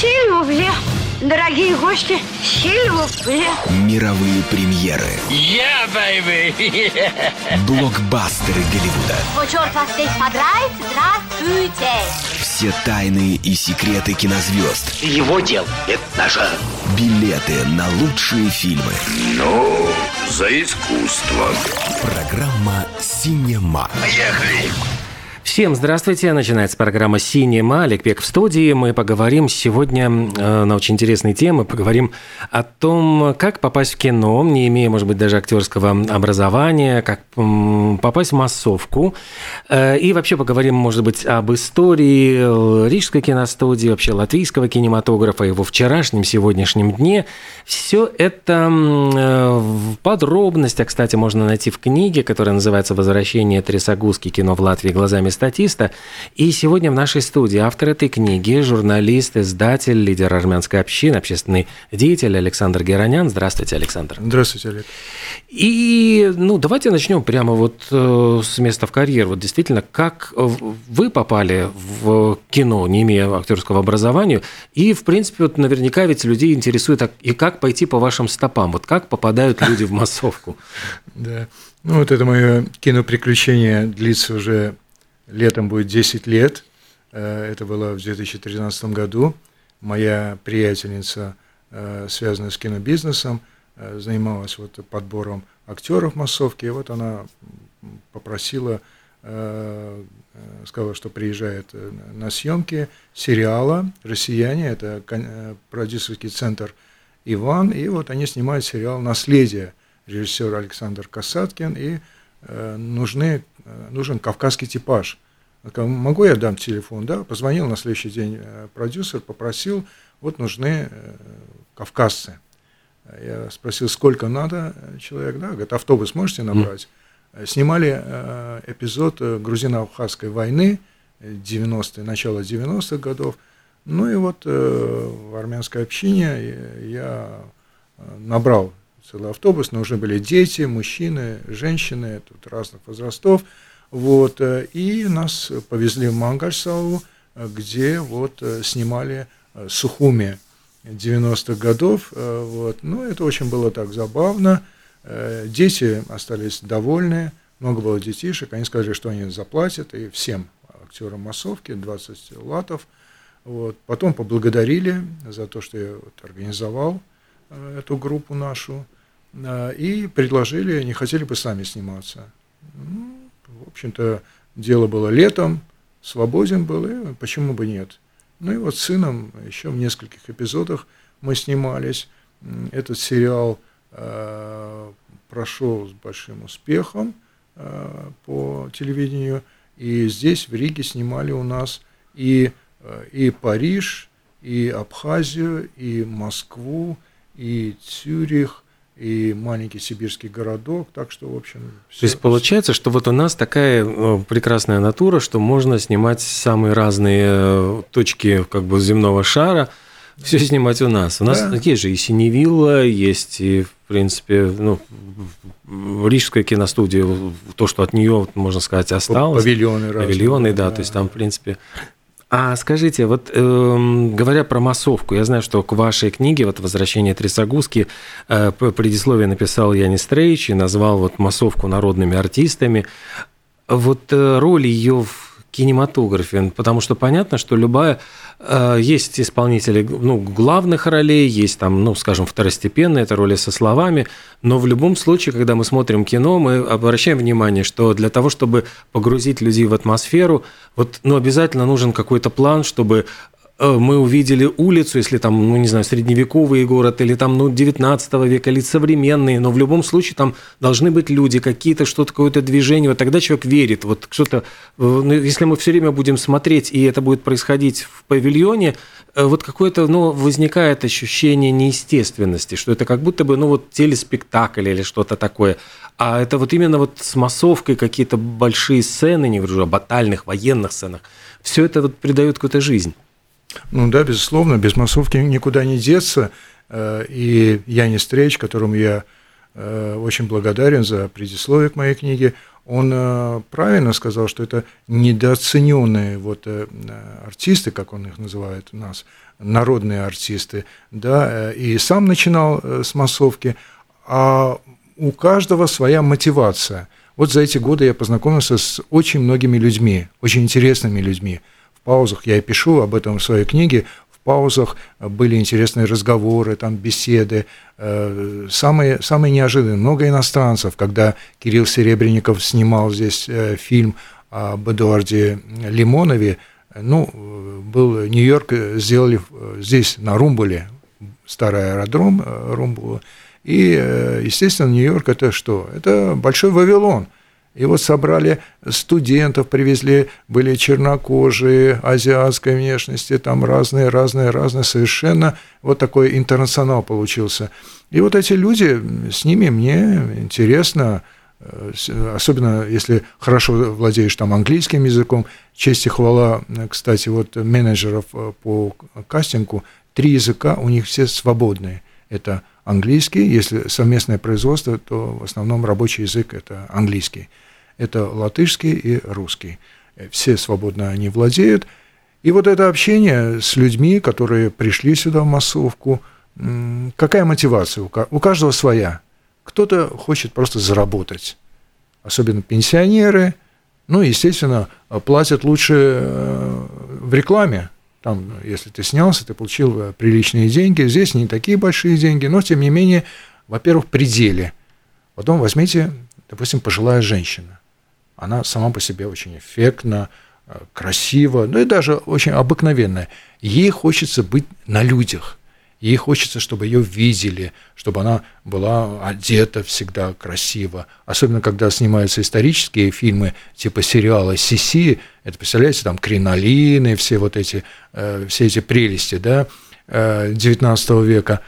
Сильвупле. Дорогие гости, сильвупле. Мировые премьеры. Yeah, baby! Блокбастеры Голливуда. О, черт вас всех подрать, здравствуйте! Все тайны и секреты кинозвезд. Его дел – это наше. Билеты на лучшие фильмы. Ну, за искусство. Программа «Синема». Поехали! Всем здравствуйте. Начинается программа «Синема». Олег Пек в студии. Мы поговорим сегодня э, на очень интересные темы. Поговорим о том, как попасть в кино, не имея, может быть, даже актерского образования, как попасть в массовку. Э, и вообще поговорим, может быть, об истории э, Рижской киностудии, вообще латвийского кинематографа, его вчерашнем, сегодняшнем дне. Все это в подробностях, кстати, можно найти в книге, которая называется «Возвращение Трясогузки. Кино в Латвии глазами статиста». И сегодня в нашей студии автор этой книги, журналист, издатель, лидер армянской общины, общественный деятель Александр Геронян. Здравствуйте, Александр. Здравствуйте, Олег. И, ну, давайте начнем прямо вот э, с места в карьер. Вот действительно, как вы попали в кино, не имея актерского образования, и, в принципе, вот наверняка ведь людей интересует, а- и как пойти по вашим стопам, вот как попадают люди в массовку? Да. Ну, вот это мое киноприключение длится уже летом будет 10 лет. Э, Это было в 2013 году. Моя приятельница, э, связанная с кинобизнесом, э, занималась вот подбором актеров массовки. И вот она попросила, сказала, что приезжает на съемки сериала «Россияне». Это продюсерский центр «Иван». И вот они снимают сериал «Наследие» режиссер Александр Касаткин, и нужны, нужен кавказский типаж. Сказал, Могу я дам телефон? Да, позвонил на следующий день э, продюсер, попросил, вот нужны э, кавказцы. Я спросил, сколько надо э, человек, да, говорит, автобус можете набрать? Э, Снимали э, эпизод э, грузино-абхазской войны, э, 90-е, начало 90-х годов. Ну и вот э, в армянской общине э, я э, набрал целый автобус, уже были дети, мужчины, женщины, тут разных возрастов. Вот, э, и нас повезли в Мангальсау, где вот э, снимали э, Сухуми 90-х годов. Вот. Ну, это очень было так забавно. Дети остались довольны, много было детишек. Они сказали, что они заплатят, и всем актерам массовки 20 латов. Вот. Потом поблагодарили за то, что я вот организовал эту группу нашу. Э, И предложили, не хотели бы сами сниматься. Ну, в общем-то, дело было летом, свободен был, и почему бы нет. Ну и вот с сыном еще в нескольких эпизодах мы снимались. Этот сериал э, прошел с большим успехом э, по телевидению. И здесь, в Риге, снимали у нас и, и Париж, и Абхазию, и Москву, и Цюрих, и маленький сибирский городок. Так что, в общем, То есть получается, что вот у нас такая э, прекрасная натура, что можно снимать самые разные э, точки как бы земного шара, все снимать у нас. У нас Да. есть же и Синевилла, есть и, в принципе, ну, Рижская киностудия, то, что от нее, можно сказать, осталось. павильоны разные, Павильоны, да, да. то есть там, в принципе... А скажите, вот эм, говоря про массовку, я знаю, что к вашей книге вот «Возвращение Трясогузки» э, предисловие написал Янис Трейч и назвал вот массовку народными артистами. Вот э, роль ее в кинематографе, потому что понятно, что любая э, есть исполнители ну, главных ролей, есть там, ну, скажем, второстепенные, это роли со словами, но в любом случае, когда мы смотрим кино, мы обращаем внимание, что для того, чтобы погрузить людей в атмосферу, вот, ну, обязательно нужен какой-то план, чтобы мы увидели улицу, если там, ну, не знаю, средневековый город или там, ну, 19 века, или современный, но в любом случае там должны быть люди, какие-то, что-то, какое-то движение, вот тогда человек верит, вот что-то, э, ну, если мы все время будем смотреть, и это будет происходить в павильоне, э, вот какое-то, ну, возникает ощущение неестественности, что это как будто бы, ну, вот телеспектакль или что-то такое, а это вот именно вот с массовкой какие-то большие сцены, не говорю о батальных, военных сценах, все это вот придает какую-то жизнь. Ну да, безусловно, без массовки никуда не деться. Э, И Янис Трейч, которому я очень благодарен за предисловие к моей книге. Он правильно сказал, что это недооцененные вот артисты, как он их называет у нас, народные артисты, да, и сам начинал с массовки, а у каждого своя мотивация. Вот за эти годы я познакомился с очень многими людьми, очень интересными людьми. В паузах я и пишу об этом в своей книге. В паузах были интересные разговоры, там беседы, э, самые, самые неожиданные. Много иностранцев, когда Кирилл Серебренников снимал здесь э, фильм об Эдуарде Лимонове, ну, был Нью-Йорк, сделали здесь, на Румбуле, старый аэродром Румбула, и, э, естественно, Нью-Йорк это что? Это большой Вавилон. Вот собрали студентов, привезли, были чернокожие, азиатской внешности, там разные, разные, разные, совершенно вот такой интернационал получился. И вот эти люди, с ними мне интересно, э, особенно если хорошо владеешь там английским языком, честь и хвала, кстати, вот менеджеров э, по кастингу, три языка у них все свободные. Это английский. Если совместное производство, то в основном рабочий язык – это английский. Это латышский и русский. Все свободно они владеют. И вот это общение с людьми, которые пришли сюда в массовку, какая мотивация? У каждого своя. Кто-то хочет просто заработать, особенно пенсионеры. Ну, естественно, платят лучше э, в рекламе, там, если ты снялся, ты получил э, приличные деньги. Здесь не такие большие деньги, но, тем не менее, во-первых, пределе. Потом возьмите, допустим, пожилая женщина. Она сама по себе очень эффектна, э, красива, ну и даже очень обыкновенная. Ей хочется быть на людях. Ей хочется, чтобы ее видели, чтобы она была одета всегда красиво. Особенно, когда снимаются исторические фильмы, типа сериала «Сиси», это, представляете, там кринолины, все вот эти, э, все эти прелести, да, XIX века.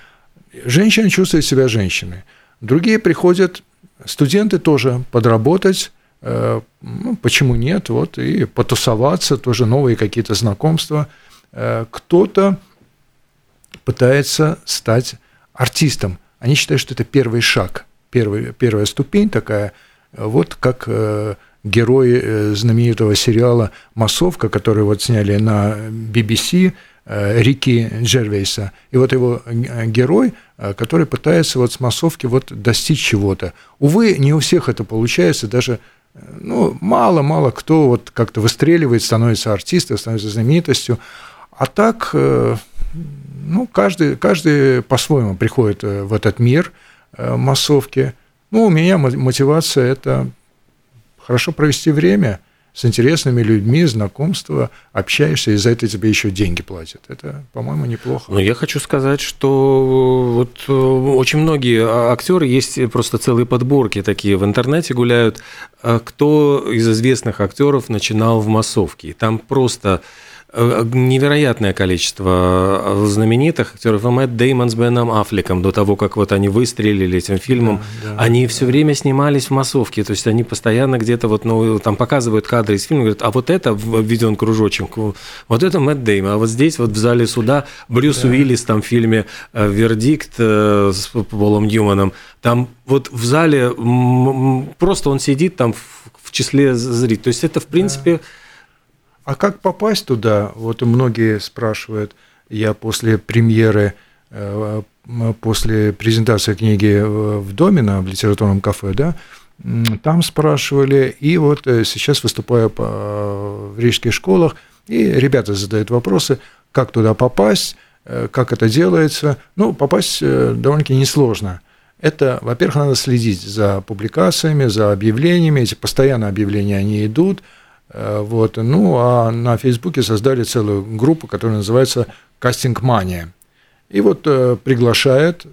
Женщина чувствует себя женщиной. Другие приходят, студенты тоже подработать, э, ну, почему нет, вот, и потусоваться, тоже новые какие-то знакомства. Э, кто-то пытается стать артистом. Они считают, что это первый шаг, первый, первая ступень такая, вот как э, герой э, знаменитого сериала «Массовка», который вот сняли на BBC, э, Рики Джервейса. И вот его герой, который пытается вот с массовки вот достичь чего-то. Увы, не у всех это получается, даже ну, мало-мало кто вот как-то выстреливает, становится артистом, становится знаменитостью. А так ну, каждый, каждый по-своему приходит э, в этот мир э, массовки. Ну, у меня мотивация – это хорошо провести время с интересными людьми, знакомства, общаешься, и за это тебе еще деньги платят. Это, по-моему, неплохо. Но я хочу сказать, что вот э, очень многие а, актеры, есть просто целые подборки такие в интернете гуляют, кто из известных актеров начинал в массовке. И там просто невероятное количество э, знаменитых актеров. Мэтт Деймон с Беном Аффлеком до того, как вот они выстрелили этим фильмом, да, да, они да. все время снимались в массовке, то есть они постоянно где-то вот, ну, там показывают кадры из фильма, говорят, а вот это введен кружочек, вот это Мэтт Деймон, а вот здесь вот в зале суда Брюс да. Уиллис там в фильме э, «Вердикт» с Полом Ньюманом, там вот в зале просто он сидит там в числе зрителей, то есть это в принципе... Да а как попасть туда? Вот многие спрашивают. Я после премьеры, э, после презентации книги в Домино, в литературном кафе, да, там спрашивали, и вот э, сейчас выступаю в рижских школах, и ребята задают вопросы, как туда попасть, э, как это делается. Ну, попасть довольно-таки несложно. Это, во-первых, надо следить за публикациями, за объявлениями, эти постоянно объявления, они идут – Э, вот. Ну, а на Фейсбуке создали целую группу, которая называется «Кастинг Мания». И вот э, приглашают,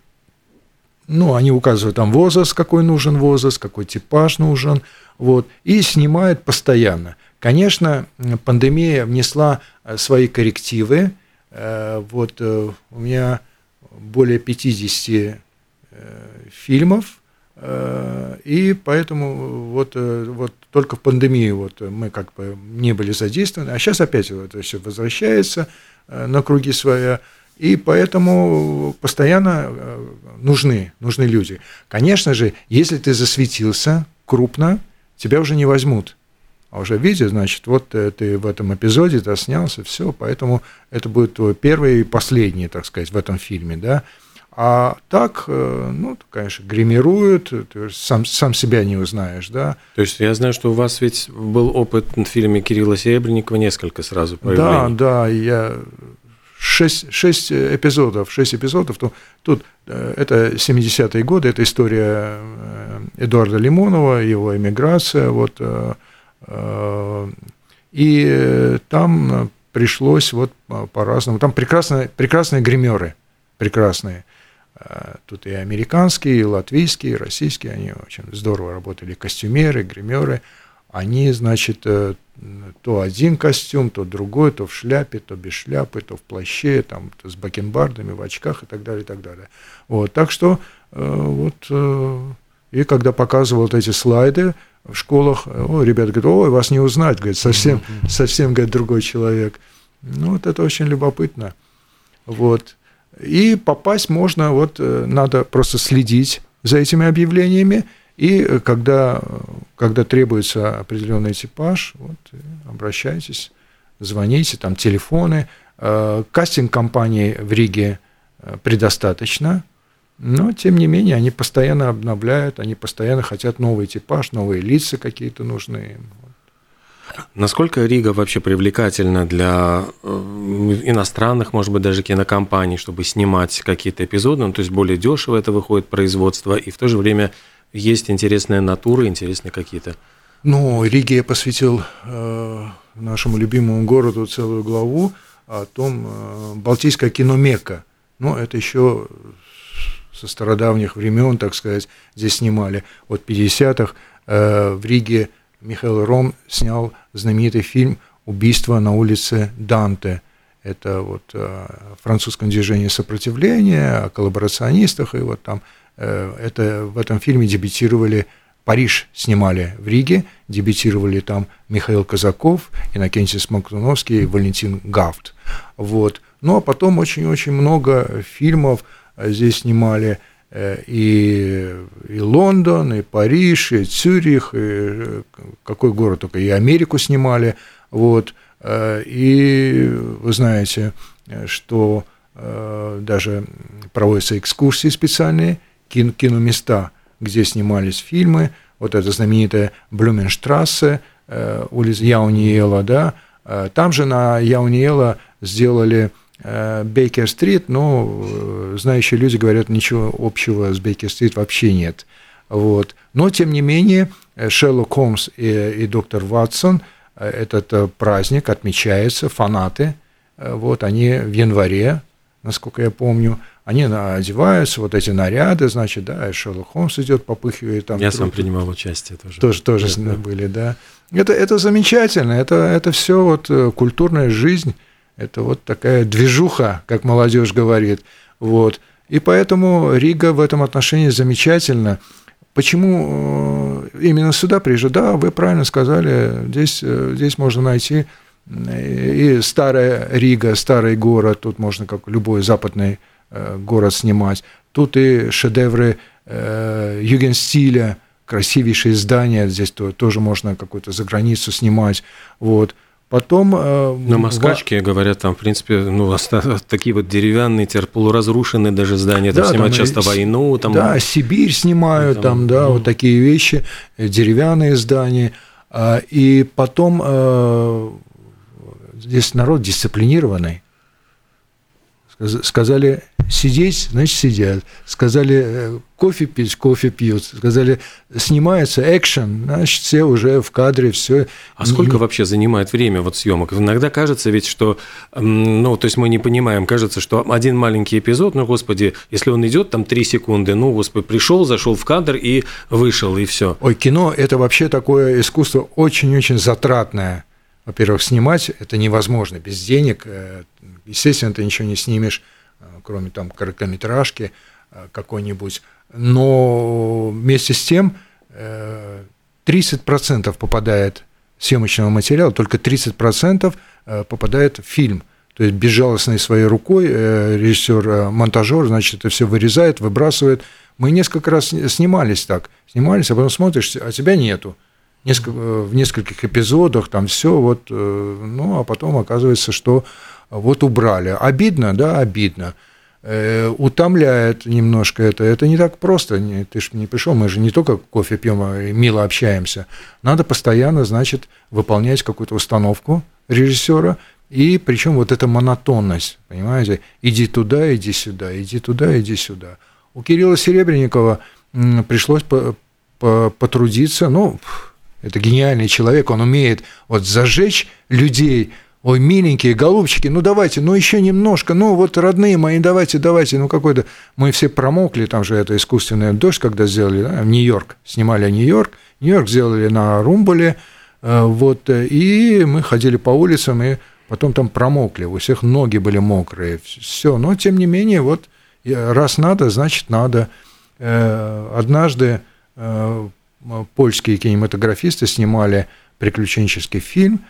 ну, они указывают там возраст, какой нужен возраст, какой типаж нужен, вот, и снимают постоянно. Конечно, пандемия внесла э, свои коррективы. Вот у меня более 50 фильмов, и поэтому вот, вот только в пандемии вот мы как бы не были задействованы, а сейчас опять вот это все возвращается э, на круги своя. И поэтому постоянно нужны, нужны люди. Конечно же, если ты засветился крупно, тебя уже не возьмут. А уже видя, значит, вот ты в этом эпизоде ты снялся, все, поэтому это будет твой первый и последний, так сказать, в этом фильме, да. А так, э, ну, конечно, гримируют, ты сам, сам себя не узнаешь, да. То есть я знаю, что у вас ведь был опыт в фильме Кирилла Серебренникова несколько сразу проявлений. Да, да, я шесть, шесть эпизодов, шесть эпизодов, то, тут э, это 70-е годы, это история э, Эдуарда Лимонова, его эмиграция, вот, и там пришлось вот по-разному, там прекрасные, прекрасные гримеры, прекрасные, тут и американские, и латвийские, и российские, они очень здорово работали, костюмеры, гримеры. Они, значит, э, то один костюм, то другой, то в шляпе, то без шляпы, то в плаще, там, то с бакенбардами, в очках и так далее, и так далее. Вот, так что э, вот, и когда показывал вот эти слайды в школах, о, ребята говорят, ой, вас не узнать, говорит, совсем, совсем, говорит, другой человек. Ну, вот это очень любопытно. Вот. И попасть можно, вот э, надо просто следить за этими объявлениями, и э, когда, когда требуется определенный типаж, вот, э, обращайтесь, звоните, там телефоны. Кастинг-компаний в Риге предостаточно, но, тем не менее, они постоянно обновляют, они постоянно хотят новый типаж, новые лица какие-то нужны. Насколько Рига вообще привлекательна для э, иностранных, может быть, даже кинокомпаний, чтобы снимать какие-то эпизоды? Ну, то есть более дешево это выходит производство, и в то же время есть интересные натуры, интересные какие-то. Ну, Риге я посвятил э, нашему любимому городу целую главу о том, э, Балтийское кино Мекка. Ну, это еще со стародавних времен, так сказать, здесь снимали. От 50-х э, в Риге Михаил Ром снял знаменитый фильм «Убийство на улице Данте». Это вот о э, французском движении сопротивления, о коллаборационистах, и вот там э, это, в этом фильме дебютировали Париж снимали в Риге, дебютировали там Михаил Казаков, Иннокентий Смоктуновский Валентин Гафт. Вот. Ну, а потом очень-очень много фильмов здесь снимали – Э, и, и Лондон, и Париж, и Цюрих, и э, какой город только, и Америку снимали, вот, э, и вы знаете, что даже проводятся экскурсии специальные, кино, киноместа, где снимались фильмы, вот это знаменитая Блюменштрассе, улица Яуниела, да, там же на Яуниела сделали Э, Бейкер-стрит, но э, знающие люди говорят, ничего общего с Бейкер-стрит вообще нет. Вот. Но, тем не менее, э, Шерлок Холмс и, и доктор Ватсон, этот праздник отмечается, фанаты, вот, они в январе, насколько я помню, они одеваются, вот эти наряды, значит, да, Шерлок Холмс идет, попыхивает там. Я сам принимал участие тоже. Тоже, тоже да. были, да. Это, это замечательно, это, это все вот культурная жизнь, это вот такая движуха, как молодежь говорит. Вот. И поэтому Рига в этом отношении замечательна. Почему э, именно сюда приезжают? Да, вы правильно сказали, здесь, э, здесь можно найти и старая Рига, старый город, тут можно как любой западный э, город снимать. Тут и шедевры югенстиля, красивейшие здания, здесь тоже можно какую-то за границу снимать. Вот. Потом... Э, На Москачке, в... говорят, там, в принципе, ну, такие вот деревянные, теперь полуразрушенные даже здания, там да, снимают там, часто войну. Там, да, Сибирь снимают, там, там да, ну... вот такие вещи, э, деревянные здания. А, и потом э, здесь народ дисциплинированный. Сказали сидеть, значит, сидят. Сказали э, кофе пить, кофе пьют. Сказали снимается экшен, значит, все уже в кадре, все. А сколько вообще занимает время вот съемок? Иногда кажется ведь, что, ну, то есть мы не понимаем, кажется, что один маленький эпизод, ну, господи, если он идет там три секунды, ну, господи, пришел, зашел в кадр и вышел, и все. Ой, кино – это вообще такое искусство очень-очень затратное. Во-первых, снимать это невозможно без денег. Э, естественно, ты ничего не снимешь, э, кроме там короткометражки э, какой-нибудь. Но вместе с тем 30% попадает съемочного материала, только 30% попадает в фильм. то есть безжалостной своей рукой режиссер-монтажер, значит, это все вырезает, выбрасывает. Мы несколько раз снимались так, снимались, а потом смотришь, а тебя нету. Несколько, в нескольких эпизодах там все вот, ну, а потом оказывается, что вот убрали. Обидно, да, обидно. Э, утомляет немножко это. Это не так просто. Ты же не пришел, мы же не только кофе пьем, а мило общаемся. Надо постоянно, значит, выполнять какую-то установку режиссера. И причем вот эта монотонность, понимаете, иди туда, иди сюда, иди туда, иди сюда. У Кирилла Серебренникова пришлось потрудиться, ну, это гениальный человек, он умеет вот зажечь людей Ой, миленькие, голубчики, ну давайте, ну еще немножко, ну вот родные мои, давайте, давайте, ну какой-то... Мы все промокли, там же это искусственный дождь, когда сделали, да, Нью-Йорк, снимали Нью-Йорк, Нью-Йорк сделали на Румболе, э, вот, и мы ходили по улицам, и потом там промокли, у всех ноги были мокрые, все, но тем не менее, вот, раз надо, значит надо. Э, однажды э, польские кинематографисты снимали приключенческий фильм –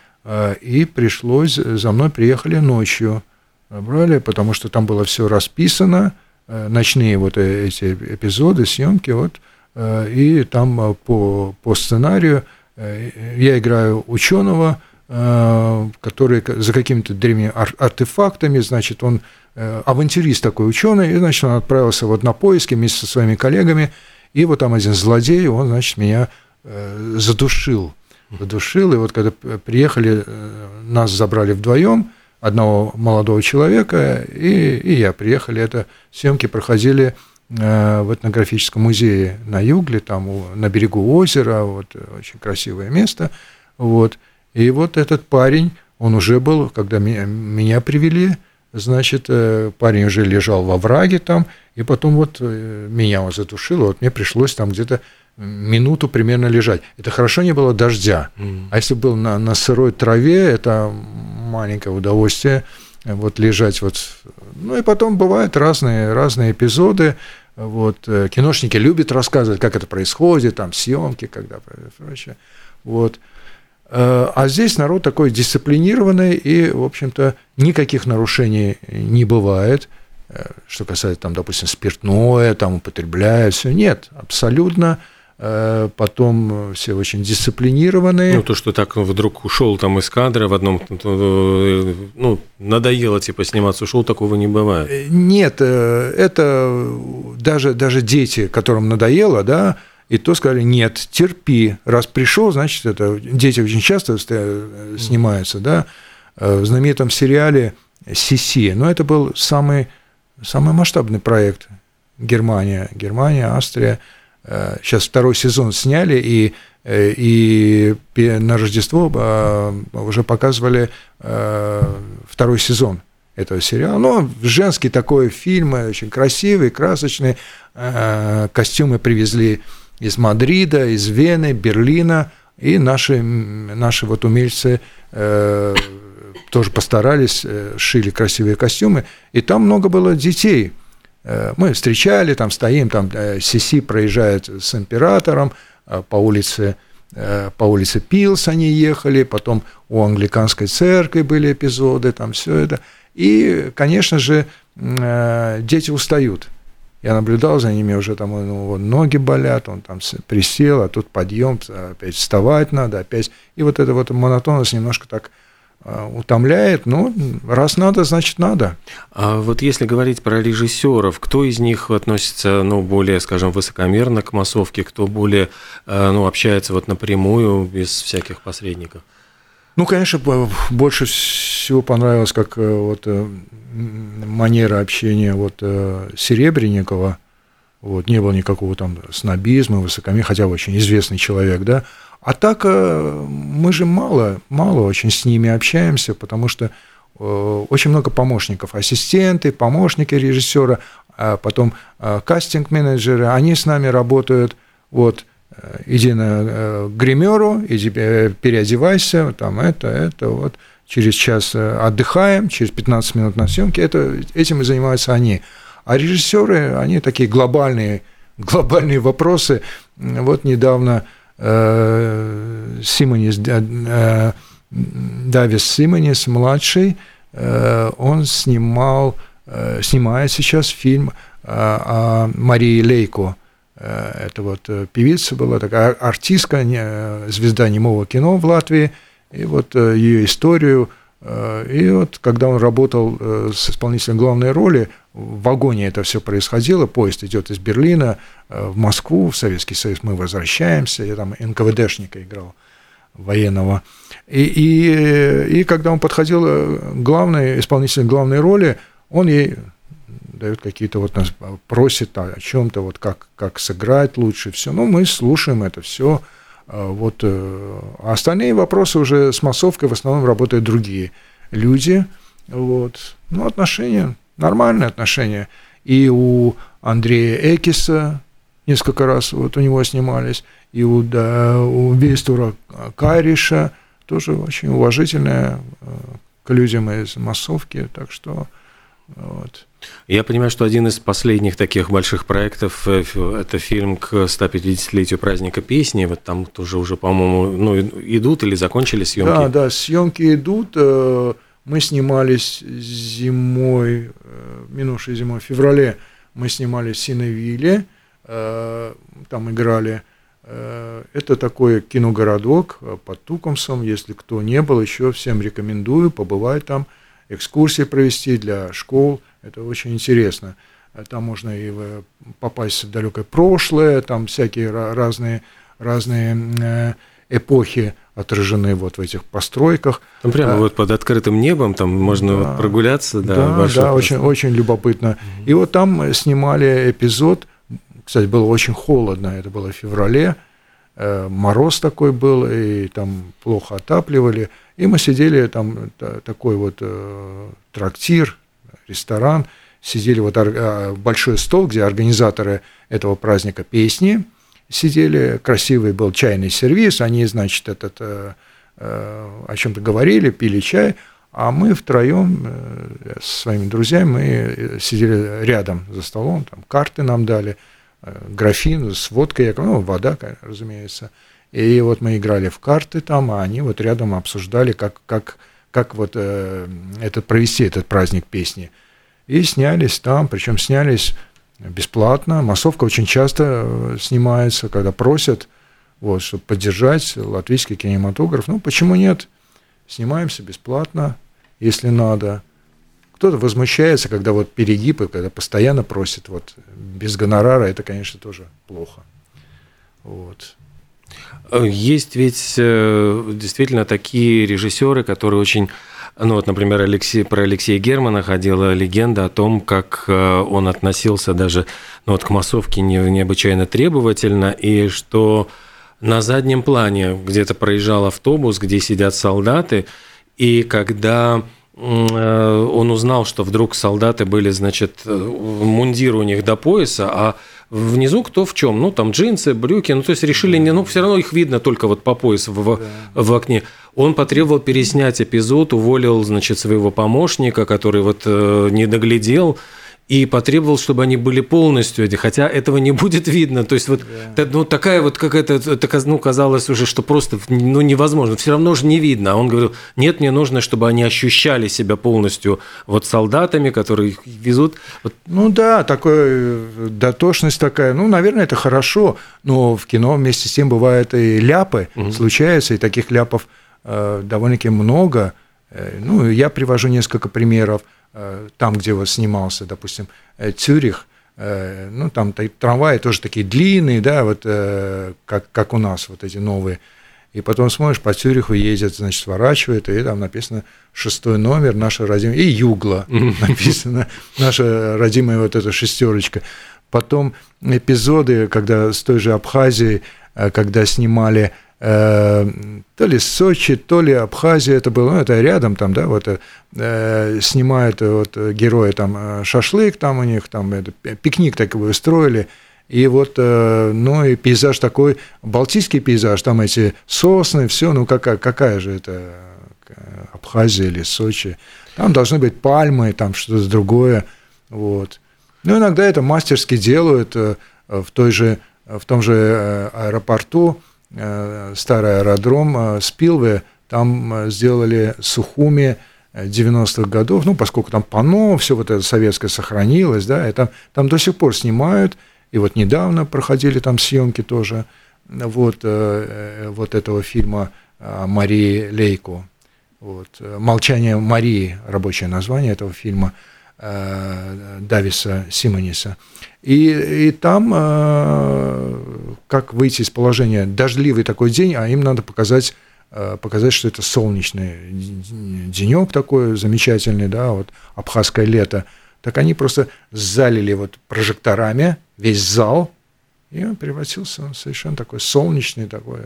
и пришлось, за мной приехали ночью, брали, потому что там было все расписано, э, ночные вот э, эти эпизоды, съемки, вот, э, и там по, по сценарию я играю ученого, который за какими-то древними артефактами, значит, он авантюрист такой ученый, и, значит, он отправился вот на поиски вместе со своими коллегами, и вот там один злодей, он, значит, меня задушил задушил. И вот когда приехали, э, нас забрали вдвоем, одного молодого человека и, и я приехали. Это съемки проходили э, в этнографическом музее на Югле, там на берегу озера, вот очень красивое место. Вот. И вот этот парень, он уже был, когда меня, меня привели, значит, э, парень уже лежал во враге там, и потом вот меня он задушил, вот мне пришлось там где-то минуту примерно лежать. Это хорошо не было дождя. Mm. А если был на, на сырой траве, это маленькое удовольствие вот лежать вот. Ну и потом бывают разные, разные эпизоды. Вот, э, киношники любят рассказывать, как это происходит, там съемки, когда прочее. Вот. Э, а здесь народ такой дисциплинированный, и, в общем-то, никаких нарушений не бывает. Э, что касается, там, допустим, спиртное, там, употребляют, все. Нет, абсолютно Э, потом все очень дисциплинированные. Ну, то, что так вдруг ушел там из кадра в одном, э, ну, надоело типа сниматься, ушел, такого не бывает. Э, нет, это даже, даже дети, которым надоело, да, и то сказали, нет, терпи, раз пришел, значит, это дети очень часто снимаются, да, в знаменитом сериале «Сиси», но это был самый, самый масштабный проект Германия, Германия, Австрия – Сейчас второй сезон сняли, и, э, и на Рождество а, уже показывали э, второй сезон этого сериала. Ну, женский такой фильм, очень красивый, красочный. Э, костюмы привезли из Мадрида, из Вены, Берлина, и наши, наши вот умельцы тоже постарались, шили красивые костюмы, и там много было детей – мы встречали, там стоим, там э, Сиси проезжает с императором э, по улице, по улице Пилс они ехали, потом у англиканской церкви были эпизоды, там все это. И, конечно же, дети устают. Я наблюдал за ними уже там, ну, ноги болят, он там присел, а тут подъем, опять вставать надо, опять. И вот эта вот монотонность немножко так Э, утомляет, но раз надо, значит надо. А вот если говорить про режиссеров, кто из них относится, ну, более, скажем, высокомерно к массовке, кто более, э, ну, общается вот напрямую, без всяких посредников? Ну, конечно, больше всего понравилось, как э, вот манера общения вот Серебренникова, вот, не было никакого там снобизма, высокомерия, хотя очень известный человек, да, а так э, мы же мало, мало очень с ними общаемся, потому что э, очень много помощников, ассистенты, помощники режиссера, а потом э, кастинг-менеджеры, они с нами работают, вот, иди на гримеру, иди переодевайся, там это, это, вот, через час отдыхаем, через 15 минут на съемке, это, этим и занимаются они. А режиссеры, они такие глобальные, глобальные вопросы. Вот недавно Э, Симонис, э, Давис Симонис, младший, он снимал, снимает сейчас фильм о Марии Лейко. Это вот певица была, такая артистка, звезда немого кино в Латвии. И вот ее историю и вот когда он работал с исполнителем главной роли, в вагоне это все происходило, поезд идет из Берлина в Москву, в Советский Союз, мы возвращаемся, я там НКВДшника играл военного. И, и, и когда он подходил э, главный, исполнитель главной роли, он ей дает какие-то вот нас просит о чем-то, вот как, как сыграть лучше, все. Ну, мы слушаем это все. А вот, э, а остальные вопросы уже с массовкой в основном работают другие люди. Вот. Ну, отношения, нормальные отношения. И у Андрея Экиса несколько раз вот у него снимались и у, да, у Вейстура Кайриша тоже очень уважительная э, к людям из массовки, так что вот. Я понимаю, что один из последних таких больших проектов э, – это фильм к 150-летию праздника песни. Вот там тоже уже, по-моему, ну, идут или закончили съемки? Да, да, съемки идут. Э, мы снимались зимой, минувшей зимой, в феврале мы снимали в там играли Э, это такой киногородок э, под Тукомсом. Если кто не был еще, всем рекомендую побывать там, экскурсии провести для школ. Это очень интересно. Э, там можно и попасть в далекое прошлое, там всякие разные, разные эпохи отражены вот в этих постройках. Там прямо а, вот под открытым небом, там можно да, вот прогуляться. Да, да, да очень, очень любопытно. Mm-hmm. И вот там снимали эпизод – кстати, было очень холодно, это было в феврале, э, мороз такой был, и там плохо отапливали. И мы сидели, там такой вот э, трактир, ресторан, сидели вот э, большой стол, где организаторы этого праздника песни сидели, красивый был чайный сервис, они, значит, этот, о чем-то говорили, пили чай, а мы втроем со своими друзьями мы сидели рядом за столом, там карты нам дали – Э, графин с водкой, ну, вода, разумеется. И вот мы играли в карты там, а они вот рядом обсуждали, как, как, как вот э, этот, провести этот праздник песни. И снялись там, причем снялись бесплатно. Массовка очень часто э, снимается, когда просят, вот, чтобы поддержать латвийский кинематограф. Ну, почему нет? Снимаемся бесплатно, если надо. Кто-то возмущается, когда вот перегибы, когда постоянно просит вот без гонорара, это, конечно, тоже плохо. Вот. Есть ведь э, действительно такие режиссеры, которые очень ну вот, например, Алексей, про Алексея Германа ходила легенда о том, как э, он относился даже ну, вот, к массовке необычайно требовательно, и что на заднем плане где-то проезжал автобус, где сидят солдаты, и когда Э, он узнал, что вдруг солдаты были, значит, э, мундир у них до пояса, а внизу кто в чем? Ну, там джинсы, брюки, ну, то есть решили, не, ну, все равно их видно только вот по поясу в, в окне. Он потребовал переснять эпизод, уволил, значит, своего помощника, который вот э, не доглядел, и потребовал, чтобы они были полностью, хотя этого не будет видно. То есть вот да. ну, такая вот какая-то, ну, казалось уже, что просто ну, невозможно, все равно же не видно. А он говорил, нет, мне нужно, чтобы они ощущали себя полностью вот солдатами, которые их везут. Вот. Ну да, такая дотошность такая, ну, наверное, это хорошо, но в кино вместе с тем бывают и ляпы, угу. случаются, и таких ляпов э, довольно-таки много. Э, ну, я привожу несколько примеров – Э, там, где вот снимался, допустим, э, Цюрих, э, ну, там трамваи тоже такие длинные, да, вот как, как у нас, вот эти новые. И потом смотришь, по Цюриху ездят, значит, сворачивают, и там написано шестой номер, наша родимая, и Югла написано, наша родимая вот эта шестерочка. Потом эпизоды, когда с той же Абхазией, когда снимали Э, то ли Сочи, то ли Абхазия это было, ну, это рядом там, да, вот э, снимают вот герои там э, шашлык там у них, там это, пикник такой устроили, и вот, э, ну и пейзаж такой, балтийский пейзаж, там эти сосны, все, ну какая, какая же это Абхазия или Сочи, там должны быть пальмы, там что-то другое, вот. Ну, иногда это мастерски делают в той же, в том же аэропорту, Э, старый аэродром э, Спилве, там э, сделали Сухуми, 90-х годов, ну, поскольку там пано, все вот это советское сохранилось, да, и там, там до сих пор снимают, и вот недавно проходили там съемки тоже, вот, вот этого фильма Марии Лейко, вот, «Молчание Марии», рабочее название этого фильма – Э, Дависа Симониса. И, и там, э, как выйти из положения, дождливый такой день, а им надо показать, э, показать, что это солнечный денек такой замечательный, да, вот абхазское лето. Так они просто залили вот прожекторами весь зал, и он превратился в совершенно такой солнечный такой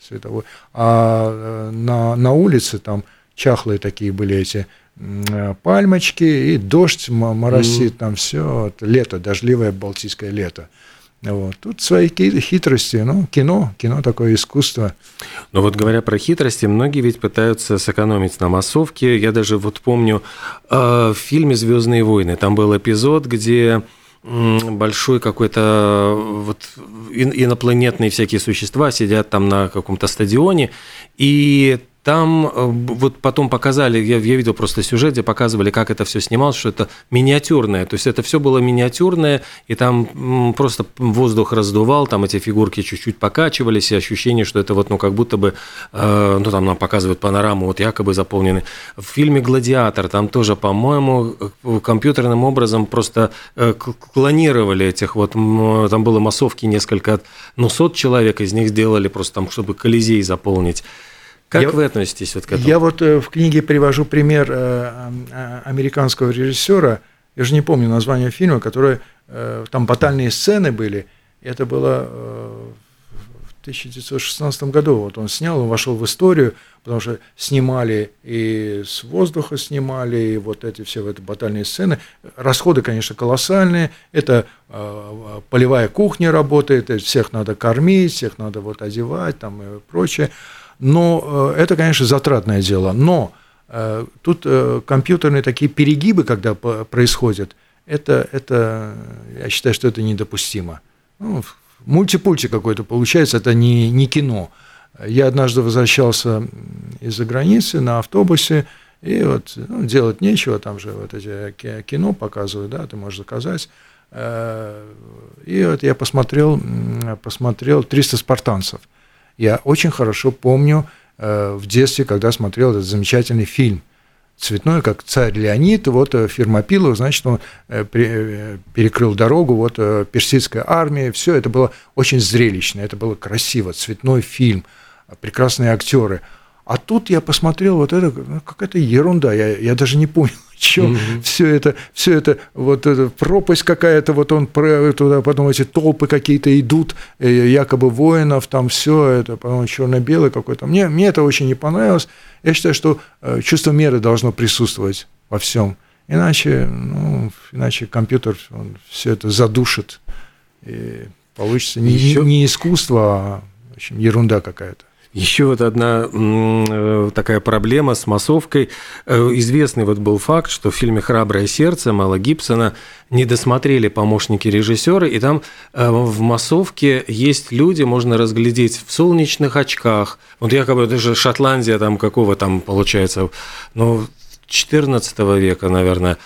световой. А на, на улице там чахлые такие были эти Э, пальмочки, и дождь моросит, mm. там все, лето, дождливое балтийское лето. Вот. Тут свои хитрости, ну, кино, кино такое искусство. Но вот говоря про хитрости, многие ведь пытаются сэкономить на массовке. Я даже вот помню э, в фильме «Звездные войны», там был эпизод, где большой какой-то вот инопланетные всякие существа сидят там на каком-то стадионе, и там э, вот потом показали, я, я видел просто сюжет, где показывали, как это все снималось, что это миниатюрное. То есть это все было миниатюрное, и там просто воздух раздувал, там эти фигурки чуть-чуть покачивались, и ощущение, что это вот, ну, как будто бы, э, ну, там нам показывают панораму, вот якобы заполнены. В фильме «Гладиатор» там тоже, по-моему, э, компьютерным образом просто э, клонировали этих вот, там было массовки несколько, ну, сот человек, из них сделали просто там, чтобы Колизей заполнить. Как я, вы относитесь вот к этому? Я вот э, в книге привожу пример э, э, американского режиссера, я же не помню название фильма, который там батальные сцены были. Это было в 1916 году. Вот он снял, он вошел в историю, потому что снимали и с воздуха снимали, и вот эти все вот батальные сцены. Расходы, конечно, колоссальные. Это полевая кухня работает, всех надо кормить, всех надо вот одевать там и прочее. Но э, это, конечно, затратное дело. Но э, тут э, компьютерные такие перегибы, когда происходят, это, это, я считаю, что это недопустимо. Ну, мультипульти какой-то получается, это не, не кино. Я однажды возвращался из-за границы на автобусе, и вот ну, делать нечего, там же вот эти кино показывают, да, ты можешь заказать. И вот я посмотрел, посмотрел «300 спартанцев». Я очень хорошо помню э, в детстве, когда смотрел этот замечательный фильм цветной, как царь Леонид, вот э, Фермопилов, значит, он э, перекрыл дорогу, вот персидская армия, все это было очень зрелищно, это было красиво, цветной фильм, прекрасные актеры. А тут я посмотрел вот это, ну, какая-то ерунда, я, я даже не понял, чем mm-hmm. все это, все это, вот эта пропасть какая-то, вот он туда, потом эти толпы какие-то идут, э, якобы воинов, там все это, потом черно-белый какой-то. Мне, мне это очень не понравилось. Я считаю, что э, чувство меры должно присутствовать во всем. Иначе, ну, иначе компьютер он все это задушит. И получится не, Еще... не искусство, а в общем, ерунда какая-то. Еще вот одна э, такая проблема с массовкой. Э, известный вот был факт, что в фильме «Храброе сердце» Мала Гибсона не досмотрели помощники режиссера, и там э, в массовке есть люди, можно разглядеть в солнечных очках. Вот якобы даже Шотландия там какого там получается, ну, 14 века, наверное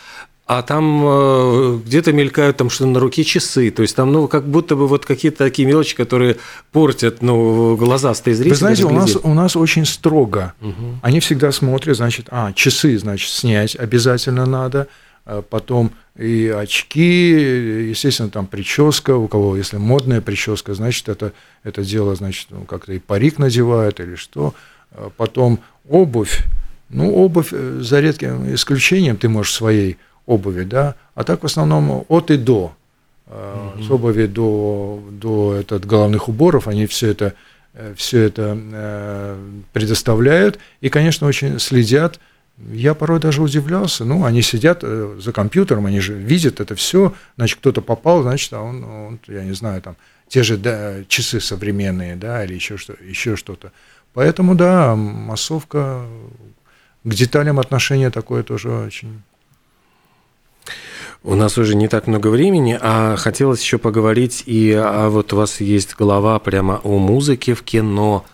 а там э, где-то мелькают там что на руке часы, то есть там, ну, как будто бы вот какие-то такие мелочи, которые портят, ну, глазастые зрители. Вы знаете, у нас, у нас очень строго. Угу. Они всегда смотрят, значит, а, часы, значит, снять обязательно надо, а потом и очки, естественно, там прическа, у кого, если модная прическа, значит, это, это дело, значит, ну, как-то и парик надевают или что, а потом обувь, ну, обувь, э, за редким исключением, ты можешь своей обуви, да, а так в основном от и до. Угу. С обуви до, до этот, головных уборов, они все это, э, все это э, предоставляют и, конечно, очень следят. Я порой даже удивлялся, ну, они сидят за компьютером, они же видят это все, значит, кто-то попал, значит, а он, он я не знаю, там, те же да, часы современные, да, или еще, что, еще что-то. Поэтому, да, массовка к деталям отношения такое тоже очень у нас уже не так много времени, а хотелось еще поговорить и а вот у вас есть голова прямо о музыке в кино.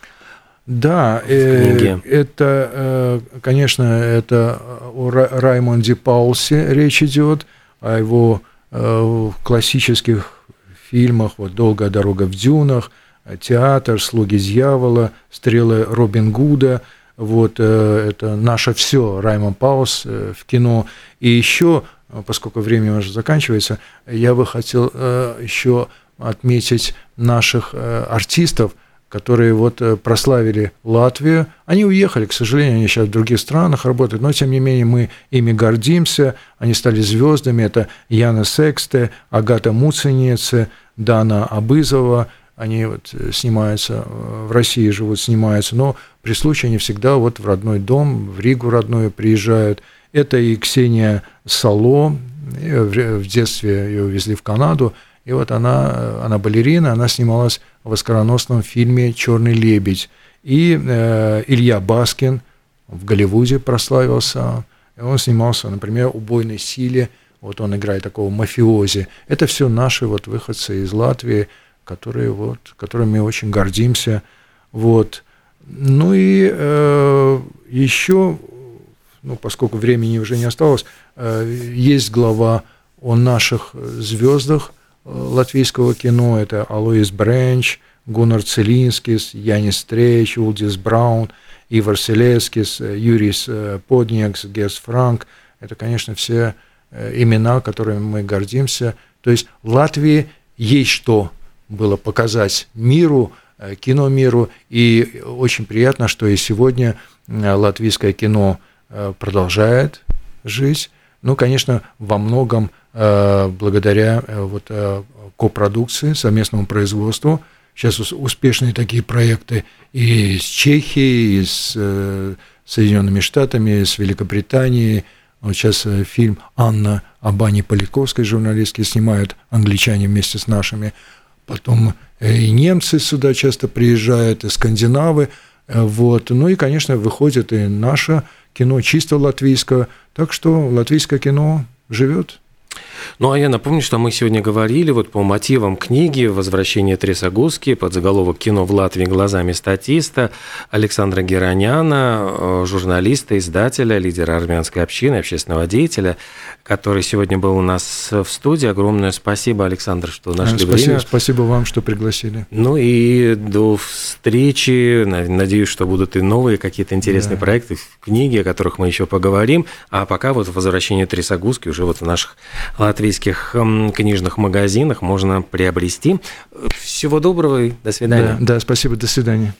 Да, э, это, э, конечно, это о Раймонде Паулсе речь идет, о его э, классических фильмах, вот «Долгая дорога в дюнах», «Театр», «Слуги дьявола», «Стрелы Робин Гуда», вот это наше все, Раймон Паус в кино. И еще, поскольку время уже заканчивается, я бы хотел еще отметить наших артистов – которые вот э, прославили Латвию. Они уехали, к сожалению, они сейчас в других странах работают, но тем не менее мы ими гордимся. Они стали звездами. Это Яна Сексте, Агата Муценице, Дана Абызова. Они вот э, снимаются, э, в России живут, снимаются, но при случае они всегда вот в родной дом, в Ригу родную приезжают. Это и Ксения Сало, в детстве ее увезли в Канаду, и вот она, она балерина, она снималась в оскароносном фильме «Черный лебедь». И э, Илья Баскин в Голливуде прославился. Он снимался, например, «Убойной силе». Вот он играет такого мафиози. Это все наши вот выходцы из Латвии, которые вот, которыми очень гордимся. Вот. Ну и э, еще, ну, поскольку времени уже не осталось, э, есть глава о наших звездах – латвийского кино. Это Алоис Бренч, Гуннар Целинскис, Янис Стрейч, Улдис Браун, Ивар Селескис, Юрис э, Подниакс, Герс Франк. Это, конечно, все э, имена, которыми мы гордимся. То есть Латвии есть что было показать миру, э, киномиру, и очень приятно, что и сегодня латвийское кино продолжает жить. Ну, конечно, во многом Э, благодаря э, вот э, копродукции, совместному производству. Сейчас успешные такие проекты и с Чехией, и с Соединенными Штатами, и с Великобританией. Вот сейчас фильм «Анна» Абани Поляковской, журналистки, снимают англичане вместе с нашими. Потом и немцы сюда часто приезжают, и скандинавы. Вот. Ну и, конечно, выходит и наше кино чисто латвийское. Так что латвийское кино живет. Ну, а я напомню, что мы сегодня говорили вот по мотивам книги «Возвращение Тресогуски» под заголовок «Кино в Латвии глазами статиста» Александра Героняна, э, журналиста, издателя, лидера армянской общины, общественного деятеля, который сегодня был у нас в студии. Огромное спасибо, Александр, что нашли спасибо, время. Спасибо вам, что пригласили. Ну и до встречи. Надеюсь, что будут и новые какие-то интересные да. проекты, книги, о которых мы еще поговорим. А пока вот «Возвращение Тресогуски» уже вот в наших латвийских книжных магазинах можно приобрести. Всего доброго и до свидания. Да, да спасибо, до свидания.